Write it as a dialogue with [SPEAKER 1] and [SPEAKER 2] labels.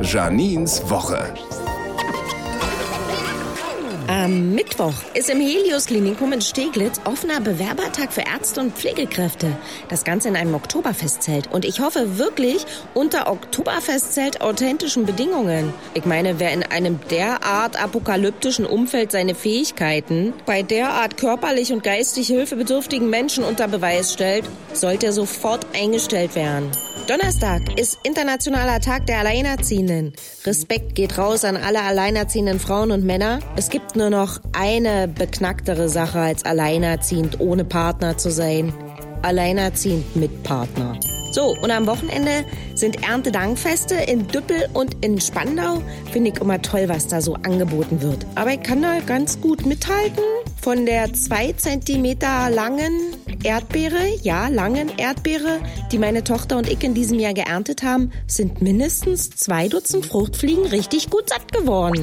[SPEAKER 1] Janins Woche.
[SPEAKER 2] Am Mittwoch ist im Helios Klinikum in Steglitz offener Bewerbertag für Ärzte und Pflegekräfte. Das Ganze in einem Oktoberfestzelt. Und ich hoffe wirklich unter Oktoberfestzelt authentischen Bedingungen. Ich meine, wer in einem derart apokalyptischen Umfeld seine Fähigkeiten bei derart körperlich und geistig hilfebedürftigen Menschen unter Beweis stellt, sollte sofort eingestellt werden. Donnerstag ist Internationaler Tag der Alleinerziehenden. Respekt geht raus an alle alleinerziehenden Frauen und Männer. Es gibt nur noch eine beknacktere Sache als alleinerziehend ohne Partner zu sein. Alleinerziehend mit Partner. So, und am Wochenende sind Erntedankfeste in Düppel und in Spandau. Finde ich immer toll, was da so angeboten wird. Aber ich kann da ganz gut mithalten. Von der zwei Zentimeter langen Erdbeere, ja, langen Erdbeere, die meine Tochter und ich in diesem Jahr geerntet haben, sind mindestens zwei Dutzend Fruchtfliegen richtig gut satt geworden.